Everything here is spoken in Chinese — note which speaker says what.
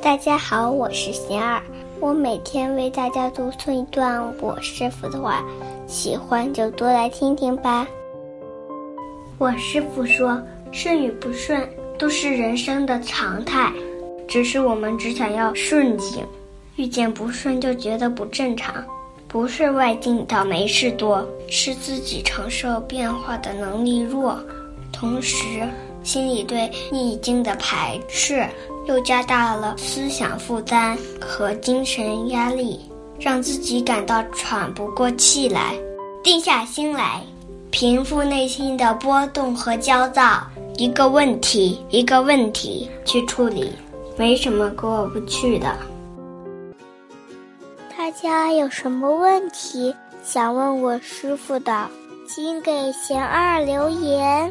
Speaker 1: 大家好，我是贤儿，我每天为大家读诵一段我师傅的话，喜欢就多来听听吧。我师傅说，顺与不顺都是人生的常态，只是我们只想要顺境，遇见不顺就觉得不正常。不是外境倒霉事多，是自己承受变化的能力弱，同时心里对逆境的排斥，又加大了思想负担和精神压力，让自己感到喘不过气来。定下心来，平复内心的波动和焦躁，一个问题一个问题去处理，没什么过不去的。
Speaker 2: 大家有什么问题想问我师傅的，请给贤二留言，